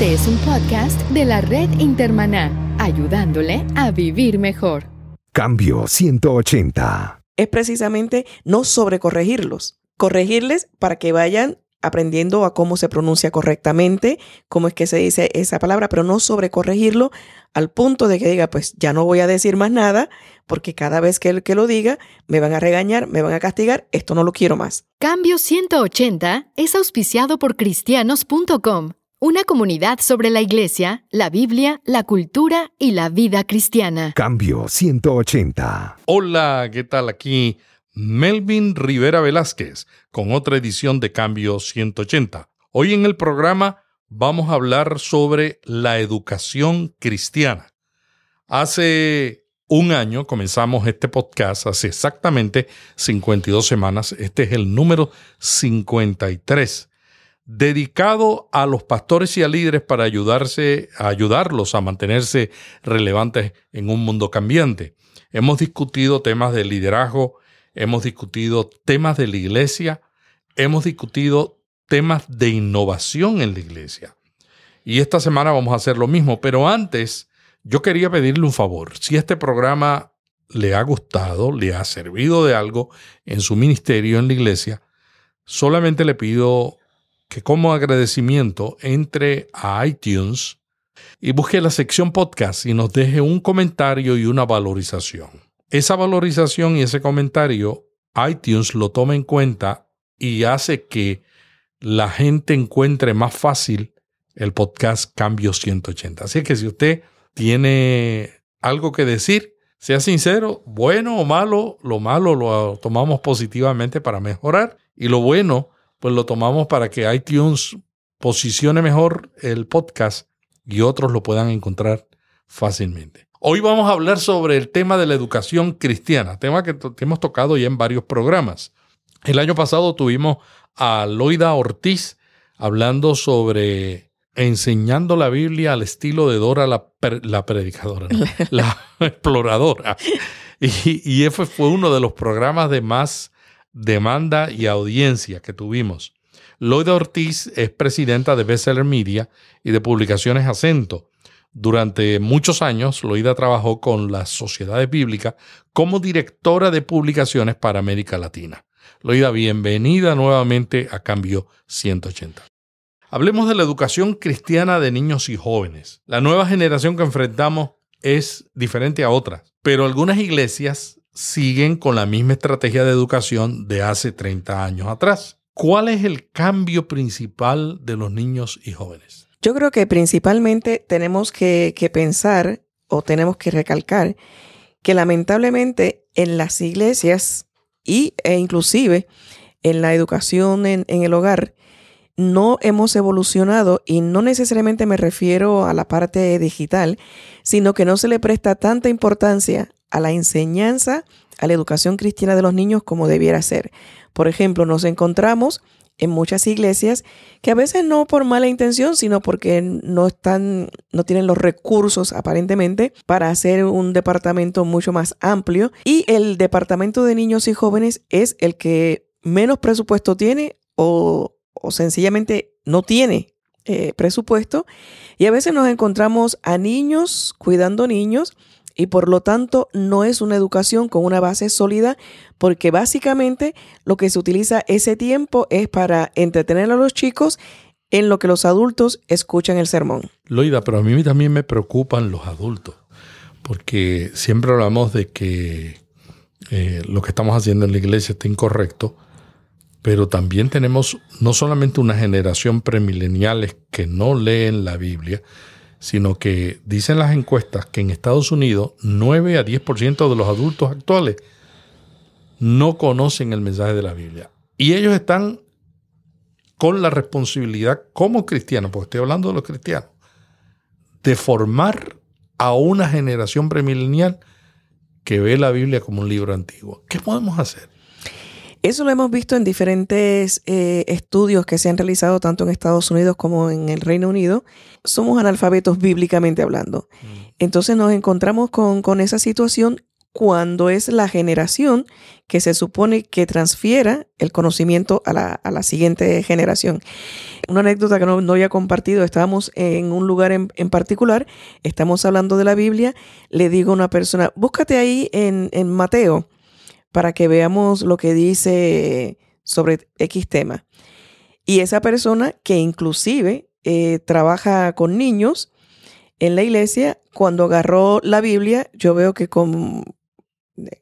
Este es un podcast de la red Intermaná, ayudándole a vivir mejor. Cambio 180. Es precisamente no sobrecorregirlos, corregirles para que vayan aprendiendo a cómo se pronuncia correctamente, cómo es que se dice esa palabra, pero no sobrecorregirlo al punto de que diga, pues ya no voy a decir más nada, porque cada vez que, que lo diga, me van a regañar, me van a castigar, esto no lo quiero más. Cambio 180 es auspiciado por cristianos.com, una comunidad sobre la iglesia, la Biblia, la cultura y la vida cristiana. Cambio 180. Hola, ¿qué tal? Aquí Melvin Rivera Velázquez con otra edición de Cambio 180. Hoy en el programa vamos a hablar sobre la educación cristiana. Hace un año comenzamos este podcast, hace exactamente 52 semanas. Este es el número 53, dedicado a los pastores y a líderes para ayudarse, a ayudarlos a mantenerse relevantes en un mundo cambiante. Hemos discutido temas de liderazgo, hemos discutido temas de la iglesia, hemos discutido temas de innovación en la iglesia. Y esta semana vamos a hacer lo mismo, pero antes yo quería pedirle un favor. Si este programa le ha gustado, le ha servido de algo en su ministerio en la iglesia, solamente le pido que como agradecimiento entre a iTunes y busque la sección podcast y nos deje un comentario y una valorización. Esa valorización y ese comentario, iTunes lo toma en cuenta y hace que la gente encuentre más fácil el podcast Cambio 180. Así que si usted tiene algo que decir, sea sincero, bueno o malo, lo malo lo tomamos positivamente para mejorar y lo bueno, pues lo tomamos para que iTunes posicione mejor el podcast y otros lo puedan encontrar fácilmente. Hoy vamos a hablar sobre el tema de la educación cristiana, tema que, hemos tocado ya en varios programas. El año pasado tuvimos a Loida Ortiz hablando sobre enseñando la Biblia al estilo de Dora la, predicadora, la exploradora. Y, y ese fue uno de los programas de más demanda y audiencia que tuvimos. Loida Ortiz es presidenta de Bestseller Media y de Publicaciones Acento. Durante muchos años, Loida trabajó con las sociedades bíblicas como directora de publicaciones para América Latina. Loida, bienvenida nuevamente a Cambio 180. Hablemos de la educación cristiana de niños y jóvenes. La nueva generación que enfrentamos es diferente a otras, pero algunas iglesias siguen con la misma estrategia de educación de hace 30 años atrás. ¿Cuál es el cambio principal de los niños y jóvenes? Yo creo que principalmente tenemos que, pensar o tenemos que recalcar que lamentablemente en las iglesias y, e inclusive en la educación en, en el hogar no hemos evolucionado y no necesariamente me refiero a la parte digital, sino que no se le presta tanta importancia a la enseñanza, a la educación cristiana de los niños como debiera ser. Por ejemplo, nos encontramos en muchas iglesias que a veces no por mala intención, sino porque no están, no tienen los recursos aparentemente para hacer un departamento mucho más amplio. Y el departamento de niños y jóvenes es el que menos presupuesto tiene o, sencillamente no tiene eh, presupuesto. Y a veces nos encontramos a niños cuidando niños y por lo tanto no es una educación con una base sólida porque básicamente lo que se utiliza ese tiempo es para entretener a los chicos en lo que los adultos escuchan el sermón. Loida, pero a mí también me preocupan los adultos porque siempre hablamos de que eh, lo que estamos haciendo en la iglesia está incorrecto, pero también tenemos no solamente una generación premileniales que no leen la Biblia, sino que dicen las encuestas que en Estados Unidos 9 a 10% de los adultos actuales no conocen el mensaje de la Biblia. Y ellos están con la responsabilidad como cristianos, porque estoy hablando de los cristianos, de formar a una generación premilenial que ve la Biblia como un libro antiguo. ¿Qué podemos hacer? Eso lo hemos visto en diferentes eh, estudios que se han realizado tanto en Estados Unidos como en el Reino Unido. Somos analfabetos bíblicamente hablando. Mm. Entonces nos encontramos con, esa situación cuando es la generación que se supone que transfiera el conocimiento a la, siguiente generación. Una anécdota que no, había compartido, estábamos en un lugar en, particular, estamos hablando de la Biblia, le digo a una persona, búscate ahí en, en Mateo para que veamos lo que dice sobre X tema. Y esa persona que inclusive eh, trabaja con niños en la iglesia, cuando agarró la Biblia, yo veo que con,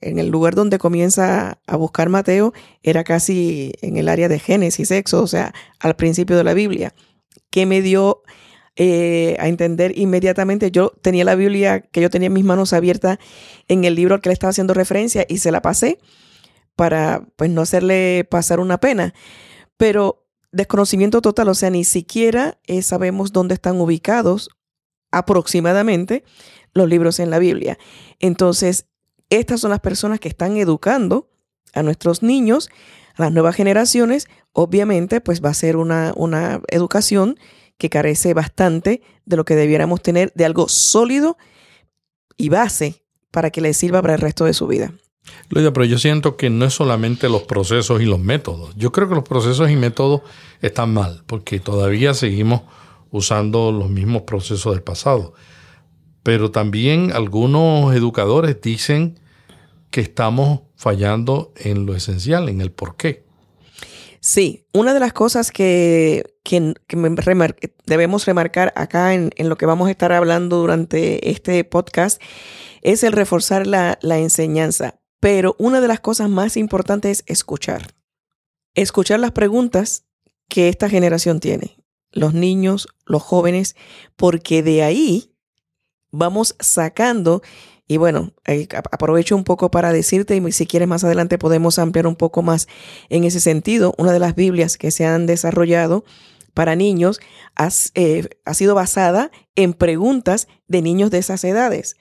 en el lugar donde comienza a buscar Mateo, era casi en el área de Génesis, Éxodo, o sea, al principio de la Biblia, que me dio eh, a entender inmediatamente. Yo tenía la Biblia que yo tenía en mis manos abiertas en el libro al que le estaba haciendo referencia y se la pasé para pues no hacerle pasar una pena. Pero desconocimiento total, o sea, ni siquiera eh, sabemos dónde están ubicados aproximadamente los libros en la Biblia. Entonces, estas son las personas que están educando a nuestros niños, a las nuevas generaciones. Obviamente, pues va a ser una, una educación que carece bastante de lo que debiéramos tener, de algo sólido y base para que les sirva para el resto de su vida. Pero yo siento que no es solamente los procesos y los métodos. Yo creo que los procesos y métodos están mal, porque todavía seguimos usando los mismos procesos del pasado. Pero también algunos educadores dicen que estamos fallando en lo esencial, en el por qué. Sí, una de las cosas que, debemos remarcar acá en, lo que vamos a estar hablando durante este podcast es el reforzar la, la enseñanza. Pero una de las cosas más importantes es escuchar. Escuchar las preguntas que esta generación tiene, los niños, los jóvenes, porque de ahí vamos sacando y bueno, aprovecho un poco para decirte, y si quieres más adelante podemos ampliar un poco más en ese sentido. Una de las Biblias que se han desarrollado para niños eh, ha sido basada en preguntas de niños de esas edades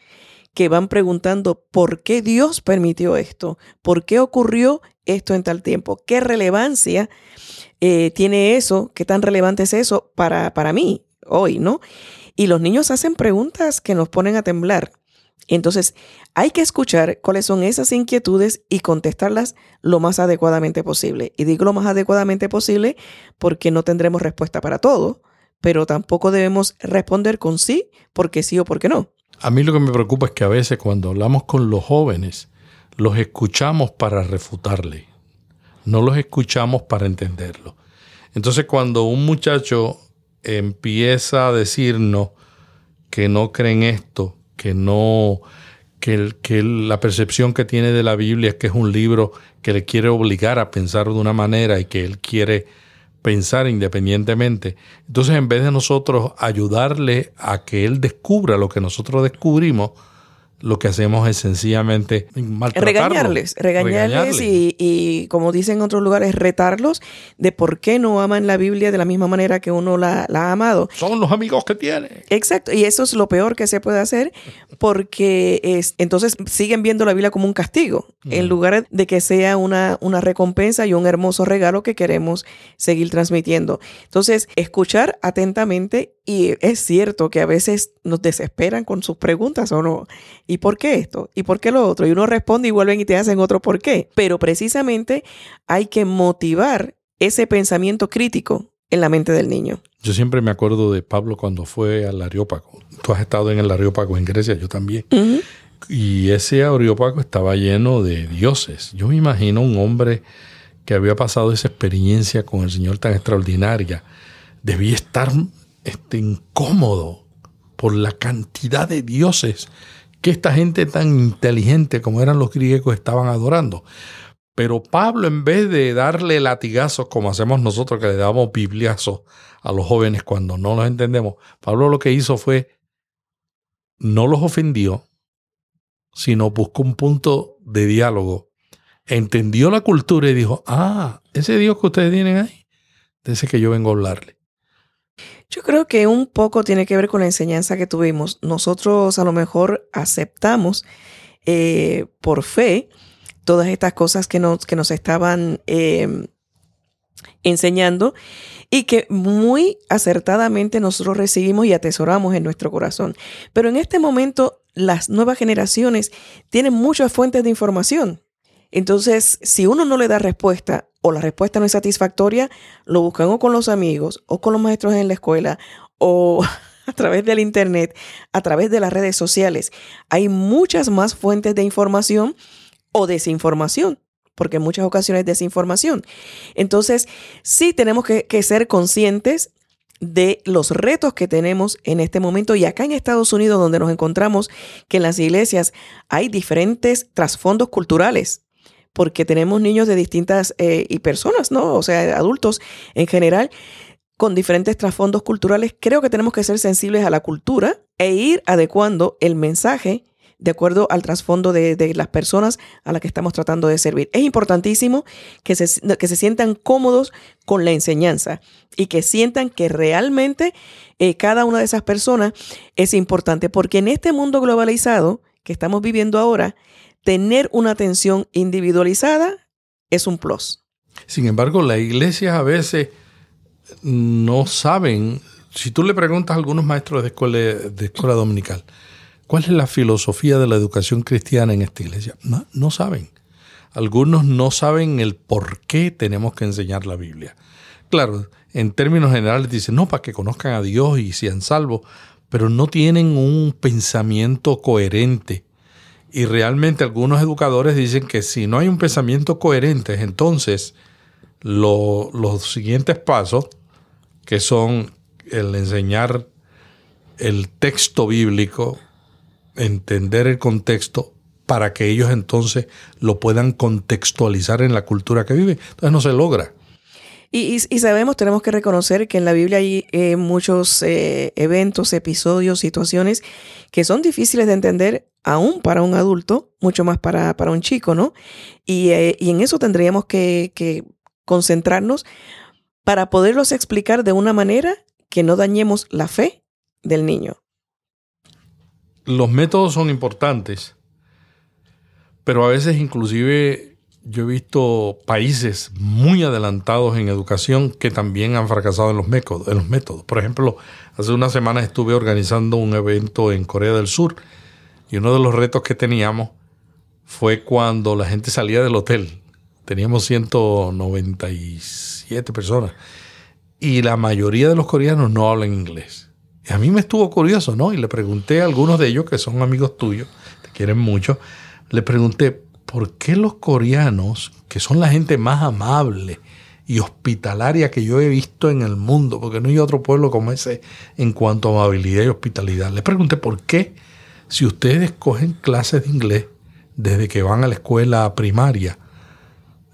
que van preguntando por qué Dios permitió esto, por qué ocurrió esto en tal tiempo, qué relevancia eh, tiene eso, qué tan relevante es eso para, para mí hoy, ¿no? Y los niños hacen preguntas que nos ponen a temblar. Entonces, hay que escuchar cuáles son esas inquietudes y contestarlas lo más adecuadamente posible. Y digo lo más adecuadamente posible porque no tendremos respuesta para todo, pero tampoco debemos responder con sí, porque sí o porque no. A mí lo que me preocupa es que a veces cuando hablamos con los jóvenes, los escuchamos para refutarle, no los escuchamos para entenderlo. Entonces cuando un muchacho empieza a decirnos que no creen esto, que no, que, que la percepción que tiene de la Biblia es que es un libro que le quiere obligar a pensar de una manera y que él quiere pensar independientemente. Entonces, en vez de nosotros ayudarle a que él descubra lo que nosotros descubrimos, lo que hacemos es sencillamente regañarles, regañarles, Y, como dicen en otros lugares, retarlos de por qué no aman la Biblia de la misma manera que uno la, ha amado. Son los amigos que tiene. Exacto, y eso es lo peor que se puede hacer porque es, entonces siguen viendo la Biblia como un castigo, en lugar de que sea una, una recompensa y un hermoso regalo que queremos seguir transmitiendo. Entonces, escuchar atentamente y es cierto que a veces nos desesperan con sus preguntas o no. ¿Y por qué esto? ¿Y por qué lo otro? Y uno responde y vuelven y te hacen otro por qué. Pero precisamente hay que motivar ese pensamiento crítico en la mente del niño. Yo siempre me acuerdo de Pablo cuando fue al Areópago. Tú has estado en el Areópago en Grecia, yo también. Y ese Areópago estaba lleno de dioses. Yo me imagino un hombre que había pasado esa experiencia con el Señor tan extraordinaria. Debía estar este, incómodo por la cantidad de dioses que esta gente tan inteligente como eran los griegos estaban adorando. Pero Pablo, en vez de darle latigazos como hacemos nosotros, que le damos bibliazos a los jóvenes cuando no los entendemos, Pablo lo que hizo fue, no los ofendió, sino buscó un punto de diálogo. Entendió la cultura y dijo, ah, ese Dios que ustedes tienen ahí, de ese que yo vengo a hablarle. Yo creo que un poco tiene que ver con la enseñanza que tuvimos. Nosotros a lo mejor aceptamos eh, por fe todas estas cosas que nos, que nos estaban em, enseñando y que muy acertadamente nosotros recibimos y atesoramos en nuestro corazón. Pero en este momento las nuevas generaciones tienen muchas fuentes de información. Entonces, si uno no le da respuesta o la respuesta no es satisfactoria, lo buscan o con los amigos o con los maestros en la escuela o a través del Internet, a través de las redes sociales. Hay muchas más fuentes de información o desinformación, porque en muchas ocasiones es desinformación. Entonces, sí tenemos que, que ser conscientes de los retos que tenemos en este momento y acá en Estados Unidos donde nos encontramos que en las iglesias hay diferentes trasfondos culturales porque tenemos niños de distintas eh, y personas, ¿no? O sea, adultos en general con diferentes trasfondos culturales. Creo que tenemos que ser sensibles a la cultura e ir adecuando el mensaje de acuerdo al trasfondo de, las personas a las que estamos tratando de servir. Es importantísimo que se, que se sientan cómodos con la enseñanza y que sientan que realmente eh, cada una de esas personas es importante, porque en este mundo globalizado que estamos viviendo ahora, tener una atención individualizada es un plus. Sin embargo, las iglesias a veces no saben, si tú le preguntas a algunos maestros de escuela, dominical, ¿cuál es la filosofía de la educación cristiana en esta iglesia? No, no saben. Algunos no saben el por qué tenemos que enseñar la Biblia. Claro, en términos generales dicen, no, para que conozcan a Dios y sean salvos, pero no tienen un pensamiento coherente y realmente algunos educadores dicen que si no hay un pensamiento coherente, entonces los siguientes pasos, que son el enseñar el texto bíblico, entender el contexto, para que ellos entonces lo puedan contextualizar en la cultura que vive. Entonces no se logra. Y, sabemos, tenemos que reconocer que en la Biblia hay eh, muchos eh, eventos, episodios, situaciones que son difíciles de entender aún para un adulto, mucho más para, para un chico, ¿no? Y, eh, y en eso tendríamos que, que concentrarnos para poderlos explicar de una manera que no dañemos la fe del niño. Los métodos son importantes, pero a veces inclusive yo he visto países muy adelantados en educación que también han fracasado en los, métodos, en los métodos. Por ejemplo, hace unas semanas estuve organizando un evento en Corea del Sur y uno de los retos que teníamos fue cuando la gente salía del hotel. Teníamos 197 personas y la mayoría de los coreanos no hablan inglés. Y a mí me estuvo curioso, ¿no? Y le pregunté a algunos de ellos que son amigos tuyos, te quieren mucho, le pregunté, ¿por qué los coreanos, que son la gente más amable y hospitalaria que yo he visto en el mundo, porque no hay otro pueblo como ese en cuanto a amabilidad y hospitalidad, le pregunté por qué, si ustedes cogen clases de inglés desde que van a la escuela primaria,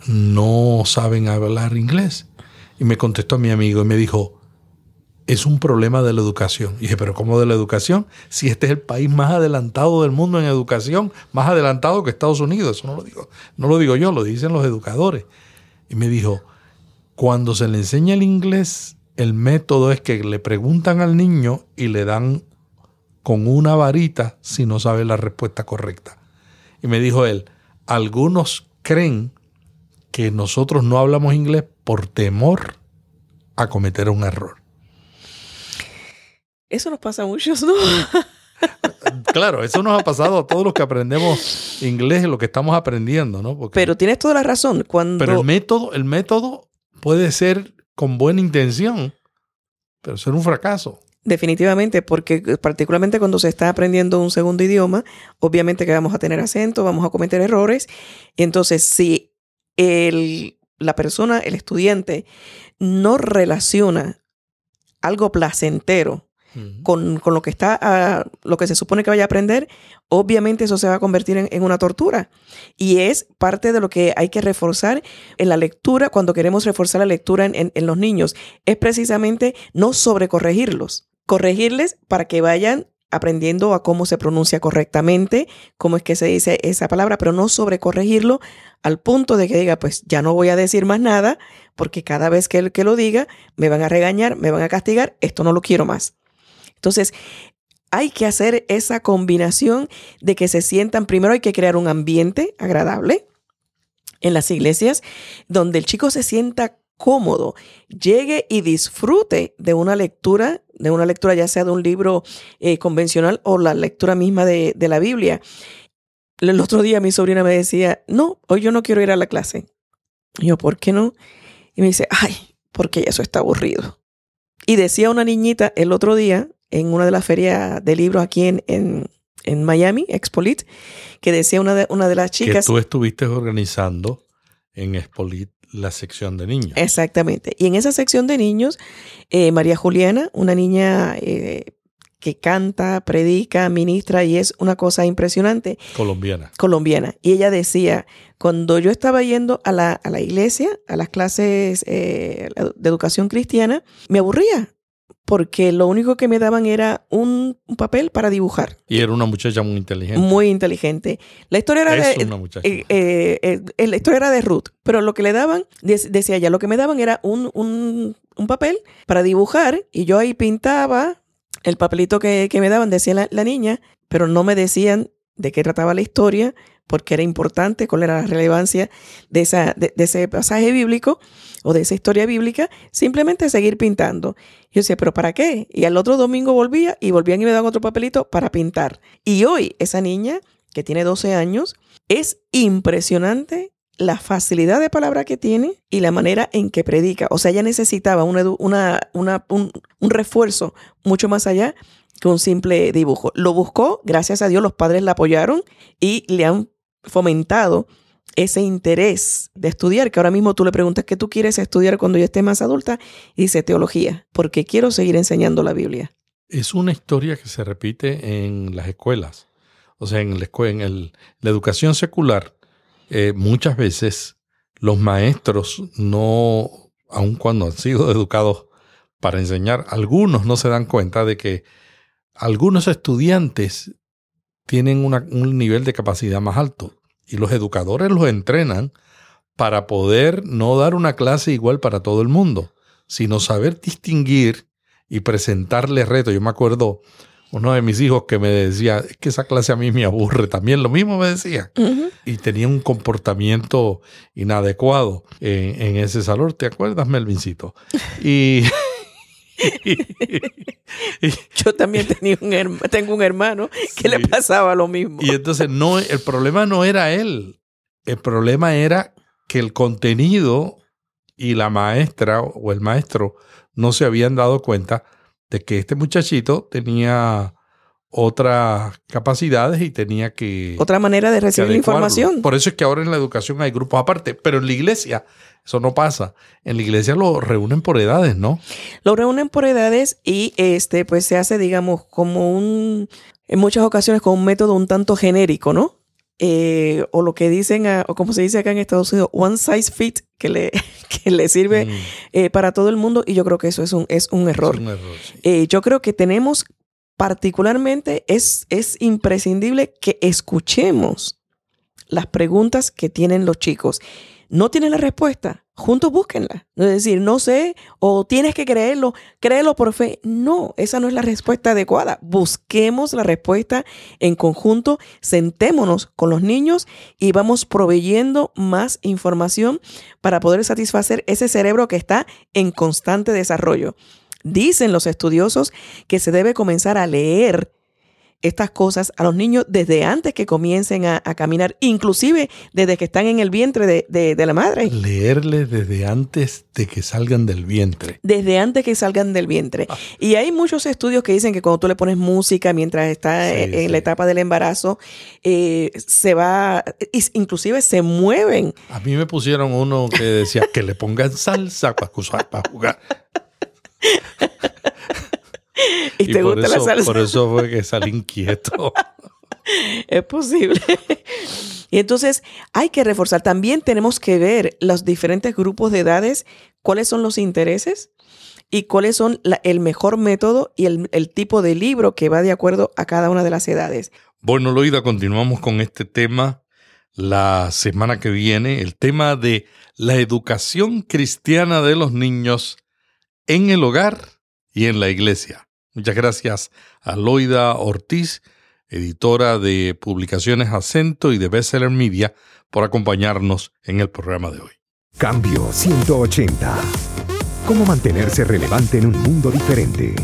no saben hablar inglés. Y me contestó mi amigo y me dijo, es un problema de la educación. Y dije, pero ¿cómo de la educación? Si este es el país más adelantado del mundo en educación, más adelantado que Estados Unidos. Eso no lo digo, no lo digo yo, lo dicen los educadores. Y me dijo, cuando se le enseña el inglés, el método es que le preguntan al niño y le dan con una varita si no sabe la respuesta correcta. Y me dijo él, algunos creen que nosotros no hablamos inglés por temor a cometer un error. Eso nos pasa a muchos, ¿no? claro, eso nos ha pasado a todos los que aprendemos inglés, lo que estamos aprendiendo, ¿no? pero tienes toda la razón. Cuando... Pero el método, el método puede ser con buena intención, pero ser un fracaso. Definitivamente, porque particularmente cuando se está aprendiendo un segundo idioma, obviamente que vamos a tener acento, vamos a cometer errores. Entonces, si el, la persona, el estudiante, no relaciona algo placentero con, lo que está, ah, lo que se supone que vaya a aprender, obviamente eso se va a convertir en, una tortura. Y es parte de lo que hay que reforzar en la lectura, cuando queremos reforzar la lectura en, en los niños, es precisamente no sobrecorregirlos, corregirles para que vayan aprendiendo a cómo se pronuncia correctamente, cómo es que se dice esa palabra, pero no sobrecorregirlo al punto de que diga, pues ya no voy a decir más nada, porque cada vez que, que lo diga, me van a regañar, me van a castigar, esto no lo quiero más. Entonces, hay que hacer esa combinación de que se sientan, primero hay que crear un ambiente agradable en las iglesias donde el chico se sienta cómodo, llegue y disfrute de una lectura, de una lectura ya sea de un libro eh, convencional o la lectura misma de, de la Biblia. El otro día mi sobrina me decía, no, hoy yo no quiero ir a la clase. Y yo, ¿por qué no? Y me dice, ay, porque eso está aburrido. Y decía una niñita el otro día en una de las ferias de libros aquí en, en, en Miami, Expolit, que decía una de, una de las chicas... Que tú estuviste organizando en Expolit la sección de niños. Exactamente. Y en esa sección de niños, eh, María Juliana, una niña eh, que canta, predica, ministra y es una cosa impresionante. Colombiana. Colombiana. Y ella decía, cuando yo estaba yendo a la, a la iglesia, a las clases eh, de educación cristiana, me aburría porque lo único que me daban era un, un, papel para dibujar. Y era una muchacha muy inteligente. Muy inteligente. La historia era es de una muchacha. eh, eh, eh, la historia era de Ruth, pero lo que le daban, de- decía ella, lo que me daban era un, un, un papel para dibujar y yo ahí pintaba el papelito que, que me daban, decía la, la niña, pero no me decían de qué trataba la historia, porque era importante, cuál era la relevancia de, esa, de, ese pasaje bíblico o de esa historia bíblica, simplemente seguir pintando. Yo decía, ¿pero para qué? Y al otro domingo volvía y volvían y me daban otro papelito para pintar. Y hoy esa niña, que tiene 12 años, es impresionante la facilidad de palabra que tiene y la manera en que predica. O sea, ella necesitaba una, una- un, un refuerzo mucho más allá que un simple dibujo. Lo buscó, gracias a Dios los padres la apoyaron y le han fomentado ese interés de estudiar, que ahora mismo tú le preguntas qué tú quieres estudiar cuando ya estés más adulta y dice teología, porque quiero seguir enseñando la Biblia. Es una historia que se repite en las escuelas. O sea, en la, en el- la educación secular, eh, muchas veces los maestros no, aun cuando han sido educados para enseñar, algunos no se dan cuenta de que algunos estudiantes tienen una- un nivel de capacidad más alto. Y los educadores los entrenan para poder no dar una clase igual para todo el mundo, sino saber distinguir y presentarle retos. Yo me acuerdo uno de mis hijos que me decía, es que esa clase a mí me aburre, también lo mismo me decía, y tenía un comportamiento inadecuado en, en ese salón, ¿te acuerdas, Melvincito? Y- Yo también tenía un herma- tengo un hermano que le pasaba lo mismo. Y entonces no, el problema no era él. El problema era que el contenido y la maestra o el maestro no se habían dado cuenta de que este muchachito tenía otras capacidades y tenía que, Otra manera de recibir la información. Por eso es que ahora en la educación hay grupos aparte, pero en la iglesia eso no pasa. En la iglesia lo reúnen por edades, ¿no? Lo reúnen por edades y este pues se hace digamos como un en muchas ocasiones con un método un tanto genérico, ¿no? Eh, o lo que dicen, a- o como se dice acá en Estados Unidos, one size fit, que le, que le sirve Mm, eh, para todo el mundo y yo creo que eso es un, es un error. es un error, sí. Eh, yo creo que tenemos particularmente, es, es imprescindible que escuchemos las preguntas que tienen los chicos. No tienen la respuesta, juntos búsquenla. Es decir, no sé, o tienes que creerlo, créelo por fe. No, esa no es la respuesta adecuada. Busquemos la respuesta en conjunto, sentémonos con los niños y vamos proveyendo más información para poder satisfacer ese cerebro que está en constante desarrollo. Dicen los estudiosos que se debe comenzar a leer estas cosas a los niños desde antes que comiencen a, a caminar, inclusive desde que están en el vientre de, de- de la madre, Leerles desde antes de que salgan del vientre. desde antes que salgan del vientre. Y hay muchos estudios que dicen que cuando tú le pones música mientras está Sí, en, sí. la etapa del embarazo, eh, se va, inclusive se mueven. A mí me pusieron uno que decía que le pongan salsa para jugar. Y, te gusta eso, la salsa. Por eso fue que salí inquieto. Es posible. y entonces hay que reforzar. También tenemos que ver los diferentes grupos de edades, cuáles son los intereses y cuáles son la- el mejor método y el, el tipo de libro que va de acuerdo a cada una de las edades. Bueno, Loida, continuamos con este tema la semana que viene, el tema de la educación cristiana de los niños en el hogar y en la iglesia. Muchas gracias a Loida Ortiz, editora de Publicaciones Acento y de Bestseller Media, por acompañarnos en el programa de hoy. Cambio 180. ¿Cómo mantenerse relevante en un mundo diferente?